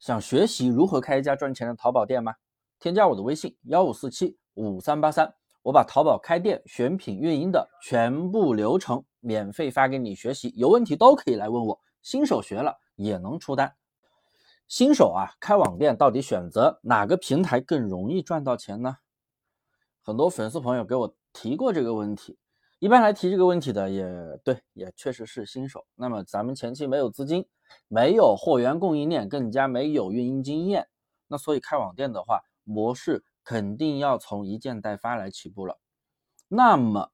想学习如何开一家赚钱的淘宝店吗？添加我的微信幺五四七五三八三，我把淘宝开店、选品、运营的全部流程免费发给你学习，有问题都可以来问我。新手学了也能出单。新手啊，开网店到底选择哪个平台更容易赚到钱呢？很多粉丝朋友给我提过这个问题。一般来提这个问题的，也对，也确实是新手。那么咱们前期没有资金，没有货源供应链，更加没有运营经验，那所以开网店的话，模式肯定要从一件代发来起步了。那么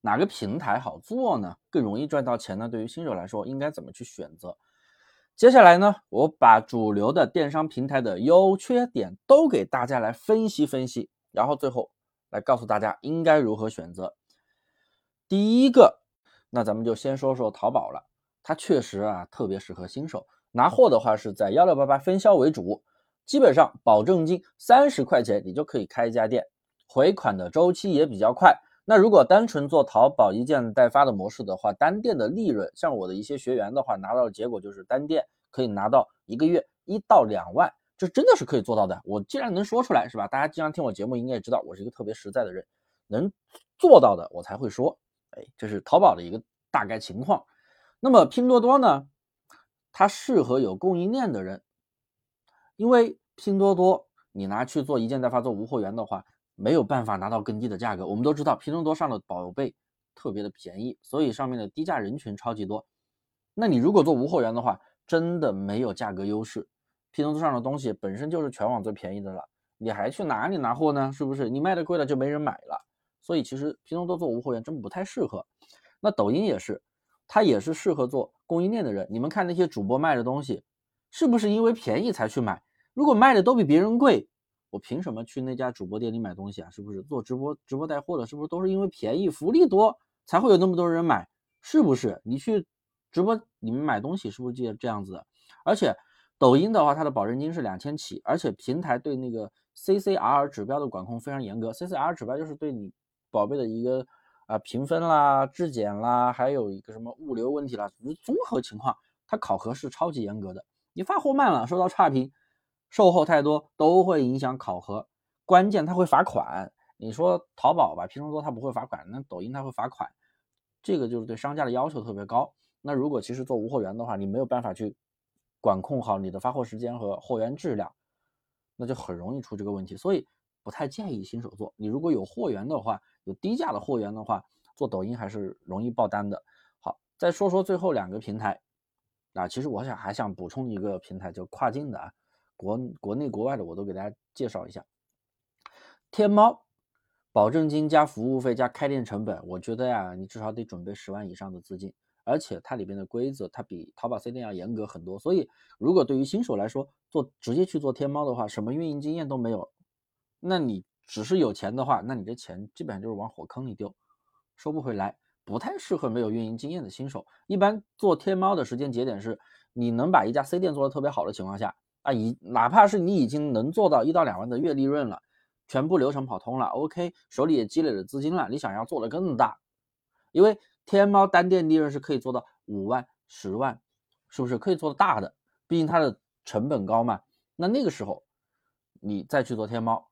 哪个平台好做呢？更容易赚到钱呢？对于新手来说，应该怎么去选择？接下来呢，我把主流的电商平台的优缺点都给大家来分析分析，然后最后来告诉大家应该如何选择。第一个，那咱们就先说说淘宝了。它确实啊，特别适合新手拿货的话，是在幺六八八分销为主，基本上保证金三十块钱，你就可以开一家店，回款的周期也比较快。那如果单纯做淘宝一件代发的模式的话，单店的利润，像我的一些学员的话，拿到的结果就是单店可以拿到一个月一到两万，这真的是可以做到的。我既然能说出来，是吧？大家经常听我节目，应该也知道我是一个特别实在的人，能做到的我才会说。哎，这是淘宝的一个大概情况。那么拼多多呢？它适合有供应链的人，因为拼多多你拿去做一件代发做无货源的话，没有办法拿到更低的价格。我们都知道拼多多上的宝贝特别的便宜，所以上面的低价人群超级多。那你如果做无货源的话，真的没有价格优势。拼多多上的东西本身就是全网最便宜的了，你还去哪里拿货呢？是不是？你卖的贵了就没人买了。所以其实拼多多做无货源真不太适合。那抖音也是，它也是适合做供应链的人。你们看那些主播卖的东西，是不是因为便宜才去买？如果卖的都比别人贵，我凭什么去那家主播店里买东西啊？是不是做直播直播带货的，是不是都是因为便宜福利多才会有那么多人买？是不是？你去直播你们买东西是不是就这样子的？而且抖音的话，它的保证金是两千起，而且平台对那个 CCR 指标的管控非常严格。CCR 指标就是对你。宝贝的一个啊评分啦、质检啦，还有一个什么物流问题啦，综合情况，它考核是超级严格的。你发货慢了，收到差评，售后太多，都会影响考核。关键它会罚款。你说淘宝吧，拼多多它不会罚款，那抖音它会罚款。这个就是对商家的要求特别高。那如果其实做无货源的话，你没有办法去管控好你的发货时间和货源质量，那就很容易出这个问题。所以不太建议新手做。你如果有货源的话，有低价的货源的话，做抖音还是容易爆单的。好，再说说最后两个平台。啊，其实我想还想补充一个平台，就跨境的啊，国国内国外的我都给大家介绍一下。天猫，保证金加服务费加开店成本，我觉得呀，你至少得准备十万以上的资金，而且它里边的规则它比淘宝 C 店要严格很多。所以，如果对于新手来说，做直接去做天猫的话，什么运营经验都没有，那你。只是有钱的话，那你这钱基本上就是往火坑里丢，收不回来，不太适合没有运营经验的新手。一般做天猫的时间节点是，你能把一家 C 店做的特别好的情况下啊，已哪怕是你已经能做到一到两万的月利润了，全部流程跑通了，OK，手里也积累了资金了，你想要做的更大，因为天猫单店利润是可以做到五万、十万，是不是可以做的大的？毕竟它的成本高嘛。那那个时候你再去做天猫。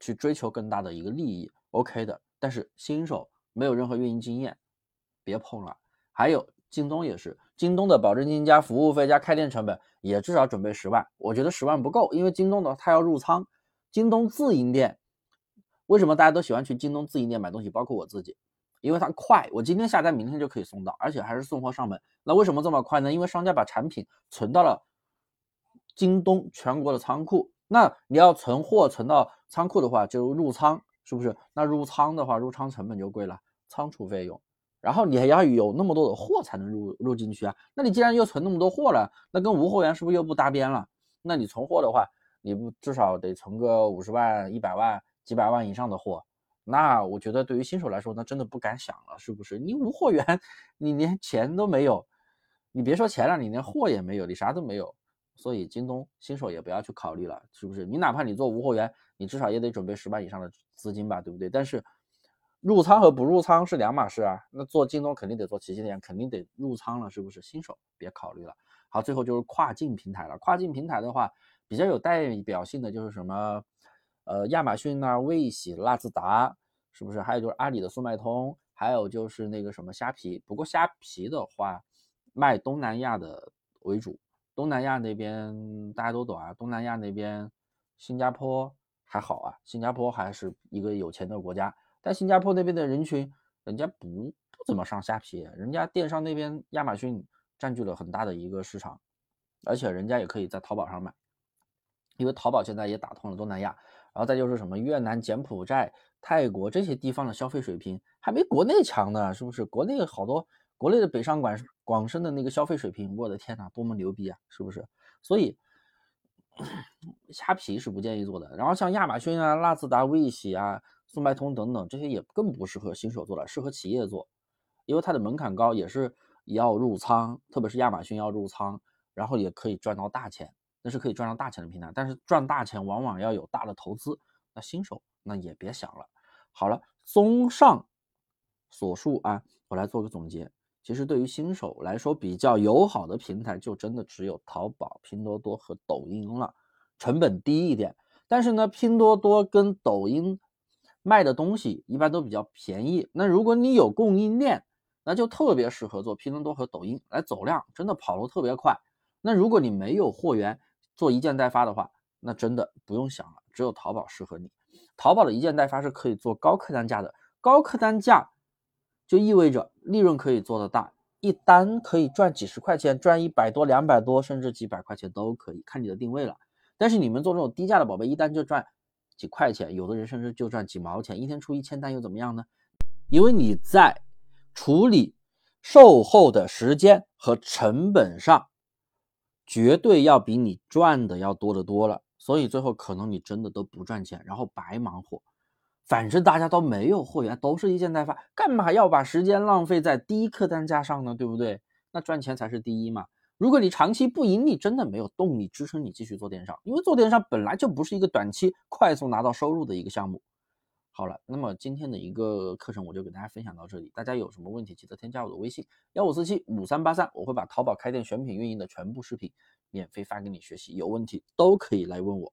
去追求更大的一个利益，OK 的。但是新手没有任何运营经验，别碰了。还有京东也是，京东的保证金加服务费加开店成本也至少准备十万。我觉得十万不够，因为京东的它要入仓。京东自营店为什么大家都喜欢去京东自营店买东西？包括我自己，因为它快，我今天下单明天就可以送到，而且还是送货上门。那为什么这么快呢？因为商家把产品存到了京东全国的仓库。那你要存货存到仓库的话，就入仓，是不是？那入仓的话，入仓成本就贵了，仓储费用，然后你还要有那么多的货才能入入进去啊。那你既然又存那么多货了，那跟无货源是不是又不搭边了？那你存货的话，你不至少得存个五十万、一百万、几百万以上的货？那我觉得对于新手来说，那真的不敢想了，是不是？你无货源，你连钱都没有，你别说钱了，你连货也没有，你啥都没有。所以京东新手也不要去考虑了，是不是？你哪怕你做无货源，你至少也得准备十万以上的资金吧，对不对？但是入仓和不入仓是两码事啊。那做京东肯定得做旗舰店，肯定得入仓了，是不是？新手别考虑了。好，最后就是跨境平台了。跨境平台的话，比较有代表性的就是什么，呃，亚马逊啊、卫喜、拉兹达，是不是？还有就是阿里的速卖通，还有就是那个什么虾皮。不过虾皮的话，卖东南亚的为主，东南亚那边大家都懂啊。东南亚那边，新加坡还好啊，新加坡还是一个有钱的国家。但新加坡那边的人群，人家不不怎么上虾皮，人家电商那边亚马逊占据了很大的一个市场，而且人家也可以在淘宝上买，因为淘宝现在也打通了东南亚，然后再就是什么越南、柬埔寨、泰国这些地方的消费水平还没国内强呢，是不是？国内好多国内的北上广广深的那个消费水平，我的天呐，多么牛逼啊，是不是？所以虾皮是不建议做的，然后像亚马逊啊、拉兹达、卫喜啊。速卖通等等这些也更不适合新手做了，适合企业做，因为它的门槛高，也是要入仓，特别是亚马逊要入仓，然后也可以赚到大钱，那是可以赚到大钱的平台。但是赚大钱往往要有大的投资，那新手那也别想了。好了，综上所述啊，我来做个总结。其实对于新手来说，比较友好的平台就真的只有淘宝、拼多多和抖音了，成本低一点。但是呢，拼多多跟抖音。卖的东西一般都比较便宜，那如果你有供应链，那就特别适合做拼多多和抖音来走量，真的跑路特别快。那如果你没有货源做一件代发的话，那真的不用想了，只有淘宝适合你。淘宝的一件代发是可以做高客单价的，高客单价就意味着利润可以做得大，一单可以赚几十块钱，赚一百多、两百多，甚至几百块钱都可以，看你的定位了。但是你们做这种低价的宝贝，一单就赚。几块钱，有的人甚至就赚几毛钱，一天出一千单又怎么样呢？因为你在处理售后的时间和成本上，绝对要比你赚的要多得多了，所以最后可能你真的都不赚钱，然后白忙活。反正大家都没有货源，都是一件代发，干嘛要把时间浪费在低客单价上呢？对不对？那赚钱才是第一嘛。如果你长期不盈利，真的没有动力支撑你继续做电商，因为做电商本来就不是一个短期快速拿到收入的一个项目。好了，那么今天的一个课程我就给大家分享到这里，大家有什么问题记得添加我的微信幺五四七五三八三，我会把淘宝开店选品运营的全部视频免费发给你学习，有问题都可以来问我。